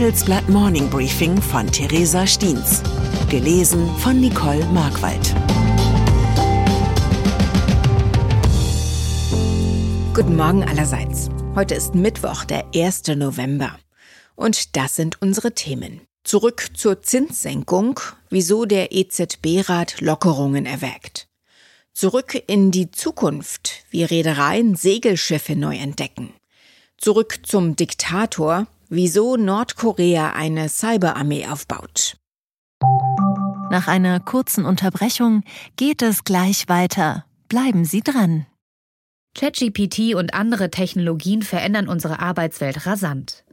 Handelsblatt Morning Briefing von Theresa Stiens. Gelesen von Nicole Markwald. Guten Morgen allerseits. Heute ist Mittwoch, der 1. November. Und das sind unsere Themen. Zurück zur Zinssenkung, wieso der EZB-Rat Lockerungen erwägt. Zurück in die Zukunft, wie Reedereien Segelschiffe neu entdecken. Zurück zum Diktator, wieso Nordkorea eine Cyberarmee aufbaut. Nach einer kurzen Unterbrechung geht es gleich weiter. Bleiben Sie dran. ChatGPT und andere Technologien verändern unsere Arbeitswelt rasant.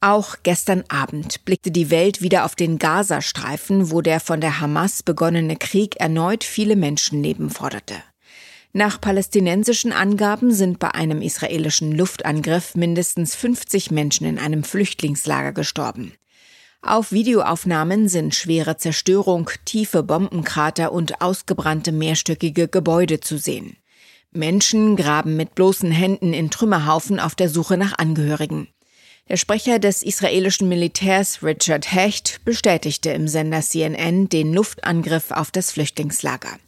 Auch gestern Abend blickte die Welt wieder auf den Gazastreifen, wo der von der Hamas begonnene Krieg erneut viele Menschenleben forderte. Nach palästinensischen Angaben sind bei einem israelischen Luftangriff mindestens 50 Menschen in einem Flüchtlingslager gestorben. Auf Videoaufnahmen sind schwere Zerstörung, tiefe Bombenkrater und ausgebrannte mehrstöckige Gebäude zu sehen. Menschen graben mit bloßen Händen in Trümmerhaufen auf der Suche nach Angehörigen. Der Sprecher des israelischen Militärs Richard Hecht bestätigte im Sender CNN den Luftangriff auf das Flüchtlingslager.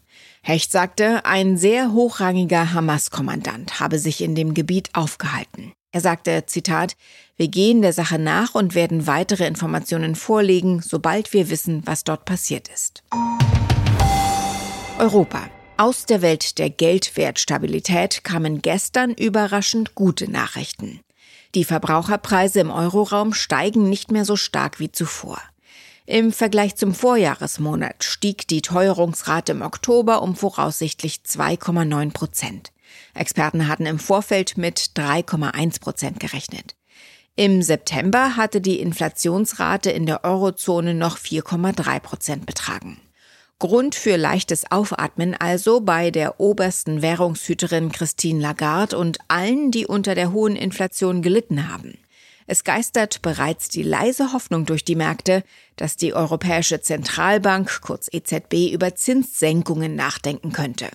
Hecht sagte, ein sehr hochrangiger Hamas-Kommandant habe sich in dem Gebiet aufgehalten. Er sagte, Zitat, wir gehen der Sache nach und werden weitere Informationen vorlegen, sobald wir wissen, was dort passiert ist. Europa. Aus der Welt der Geldwertstabilität kamen gestern überraschend gute Nachrichten. Die Verbraucherpreise im Euroraum steigen nicht mehr so stark wie zuvor. Im Vergleich zum Vorjahresmonat stieg die Teuerungsrate im Oktober um voraussichtlich 2,9 Prozent. Experten hatten im Vorfeld mit 3,1 Prozent gerechnet. Im September hatte die Inflationsrate in der Eurozone noch 4,3 Prozent betragen. Grund für leichtes Aufatmen also bei der obersten Währungshüterin Christine Lagarde und allen, die unter der hohen Inflation gelitten haben. Es geistert bereits die leise Hoffnung durch die Märkte, dass die Europäische Zentralbank, kurz EZB, über Zinssenkungen nachdenken könnte.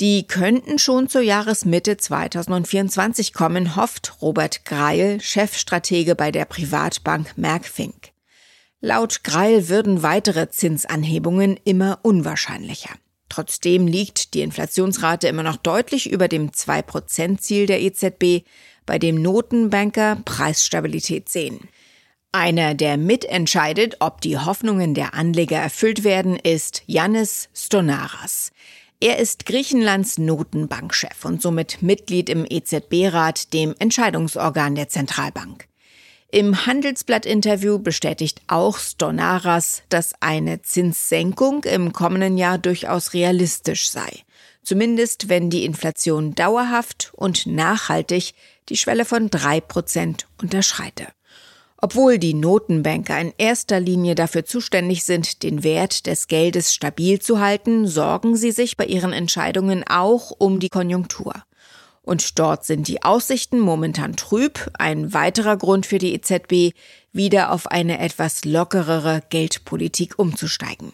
Die könnten schon zur Jahresmitte 2024 kommen, hofft Robert Greil, Chefstratege bei der Privatbank Merckfink. Laut Greil würden weitere Zinsanhebungen immer unwahrscheinlicher. Trotzdem liegt die Inflationsrate immer noch deutlich über dem 2-Prozent-Ziel der EZB, bei dem Notenbanker Preisstabilität sehen. Einer, der mitentscheidet, ob die Hoffnungen der Anleger erfüllt werden, ist Yannis Stonaras. Er ist Griechenlands Notenbankchef und somit Mitglied im EZB-Rat, dem Entscheidungsorgan der Zentralbank. Im Handelsblatt-Interview bestätigt auch Stonaras, dass eine Zinssenkung im kommenden Jahr durchaus realistisch sei. Zumindest wenn die Inflation dauerhaft und nachhaltig die Schwelle von drei Prozent unterschreite. Obwohl die Notenbanker in erster Linie dafür zuständig sind, den Wert des Geldes stabil zu halten, sorgen sie sich bei ihren Entscheidungen auch um die Konjunktur. Und dort sind die Aussichten momentan trüb, ein weiterer Grund für die EZB, wieder auf eine etwas lockerere Geldpolitik umzusteigen.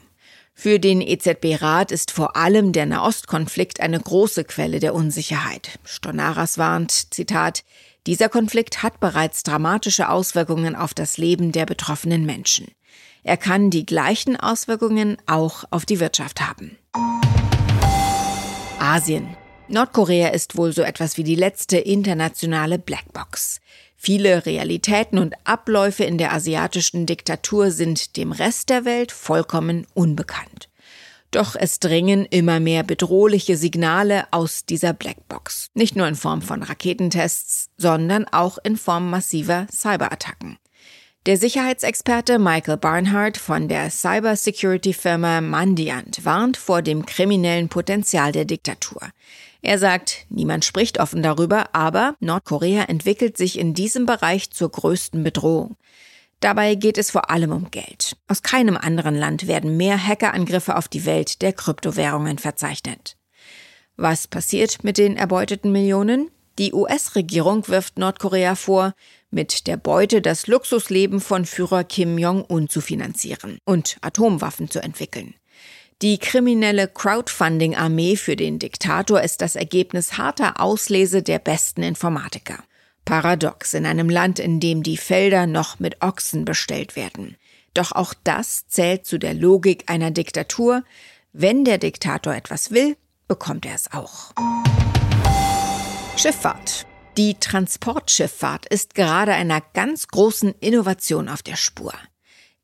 Für den EZB-Rat ist vor allem der Nahostkonflikt eine große Quelle der Unsicherheit. Stonaras warnt, Zitat, dieser Konflikt hat bereits dramatische Auswirkungen auf das Leben der betroffenen Menschen. Er kann die gleichen Auswirkungen auch auf die Wirtschaft haben. Asien. Nordkorea ist wohl so etwas wie die letzte internationale Blackbox. Viele Realitäten und Abläufe in der asiatischen Diktatur sind dem Rest der Welt vollkommen unbekannt. Doch es dringen immer mehr bedrohliche Signale aus dieser Blackbox. Nicht nur in Form von Raketentests, sondern auch in Form massiver Cyberattacken. Der Sicherheitsexperte Michael Barnhart von der Cybersecurity-Firma Mandiant warnt vor dem kriminellen Potenzial der Diktatur. Er sagt, niemand spricht offen darüber, aber Nordkorea entwickelt sich in diesem Bereich zur größten Bedrohung. Dabei geht es vor allem um Geld. Aus keinem anderen Land werden mehr Hackerangriffe auf die Welt der Kryptowährungen verzeichnet. Was passiert mit den erbeuteten Millionen? Die US-Regierung wirft Nordkorea vor, mit der Beute das Luxusleben von Führer Kim Jong-un zu finanzieren und Atomwaffen zu entwickeln. Die kriminelle Crowdfunding-Armee für den Diktator ist das Ergebnis harter Auslese der besten Informatiker. Paradox in einem Land, in dem die Felder noch mit Ochsen bestellt werden. Doch auch das zählt zu der Logik einer Diktatur. Wenn der Diktator etwas will, bekommt er es auch. Schifffahrt. Die Transportschifffahrt ist gerade einer ganz großen Innovation auf der Spur.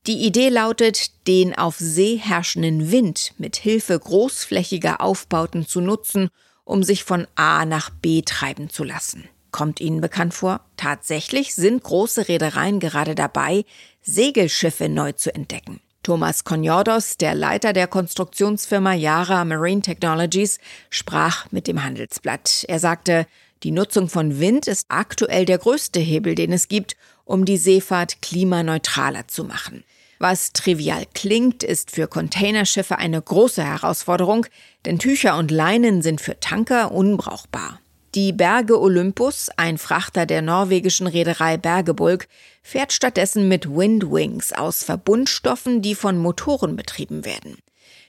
Die Idee lautet, den auf See herrschenden Wind mit Hilfe großflächiger Aufbauten zu nutzen, um sich von A nach B treiben zu lassen. Kommt Ihnen bekannt vor? Tatsächlich sind große Reedereien gerade dabei, Segelschiffe neu zu entdecken. Thomas Konyordos, der Leiter der Konstruktionsfirma Yara Marine Technologies, sprach mit dem Handelsblatt. Er sagte, die Nutzung von Wind ist aktuell der größte Hebel, den es gibt, um die Seefahrt klimaneutraler zu machen. Was trivial klingt, ist für Containerschiffe eine große Herausforderung, denn Tücher und Leinen sind für Tanker unbrauchbar. Die Berge Olympus, ein Frachter der norwegischen Reederei Bergebulk, fährt stattdessen mit Windwings aus Verbundstoffen, die von Motoren betrieben werden.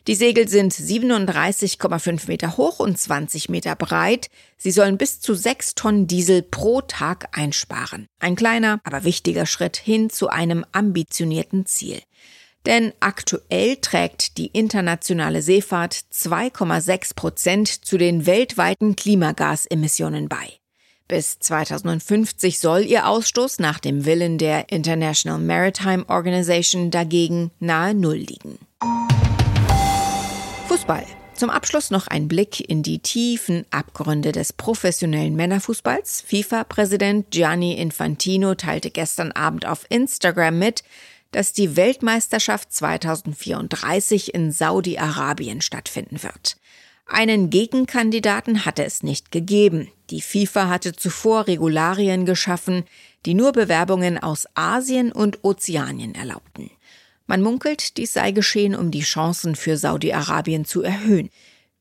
Die Segel sind 37,5 Meter hoch und 20 Meter breit. Sie sollen bis zu 6 Tonnen Diesel pro Tag einsparen. Ein kleiner, aber wichtiger Schritt hin zu einem ambitionierten Ziel. Denn aktuell trägt die internationale Seefahrt 2,6 Prozent zu den weltweiten Klimagasemissionen bei. Bis 2050 soll ihr Ausstoß nach dem Willen der International Maritime Organization dagegen nahe Null liegen. Fußball. Zum Abschluss noch ein Blick in die tiefen Abgründe des professionellen Männerfußballs. FIFA-Präsident Gianni Infantino teilte gestern Abend auf Instagram mit, dass die Weltmeisterschaft 2034 in Saudi-Arabien stattfinden wird. Einen Gegenkandidaten hatte es nicht gegeben. Die FIFA hatte zuvor Regularien geschaffen, die nur Bewerbungen aus Asien und Ozeanien erlaubten. Man munkelt, dies sei geschehen, um die Chancen für Saudi-Arabien zu erhöhen.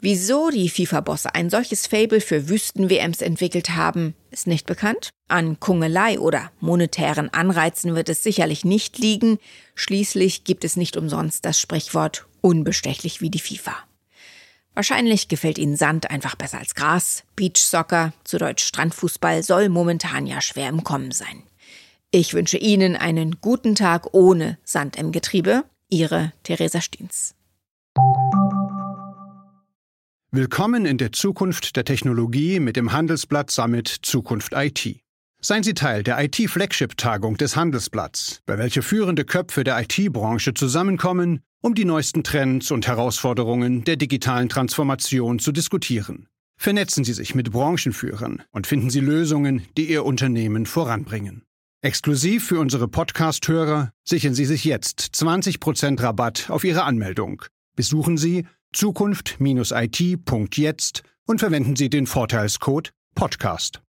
Wieso die FIFA-Bosse ein solches Fable für Wüsten-WMs entwickelt haben, ist nicht bekannt. An Kungelei oder monetären Anreizen wird es sicherlich nicht liegen. Schließlich gibt es nicht umsonst das Sprichwort unbestechlich wie die FIFA. Wahrscheinlich gefällt ihnen Sand einfach besser als Gras. Beachsoccer, zu Deutsch Strandfußball, soll momentan ja schwer im Kommen sein. Ich wünsche Ihnen einen guten Tag ohne Sand im Getriebe. Ihre Theresa Stiens. Willkommen in der Zukunft der Technologie mit dem Handelsblatt Summit Zukunft IT. Seien Sie Teil der IT-Flagship-Tagung des Handelsblatts, bei welcher führende Köpfe der IT-Branche zusammenkommen, um die neuesten Trends und Herausforderungen der digitalen Transformation zu diskutieren. Vernetzen Sie sich mit Branchenführern und finden Sie Lösungen, die Ihr Unternehmen voranbringen. Exklusiv für unsere Podcast-Hörer sichern Sie sich jetzt 20% Rabatt auf Ihre Anmeldung. Besuchen Sie zukunft-it.jetzt und verwenden Sie den Vorteilscode Podcast.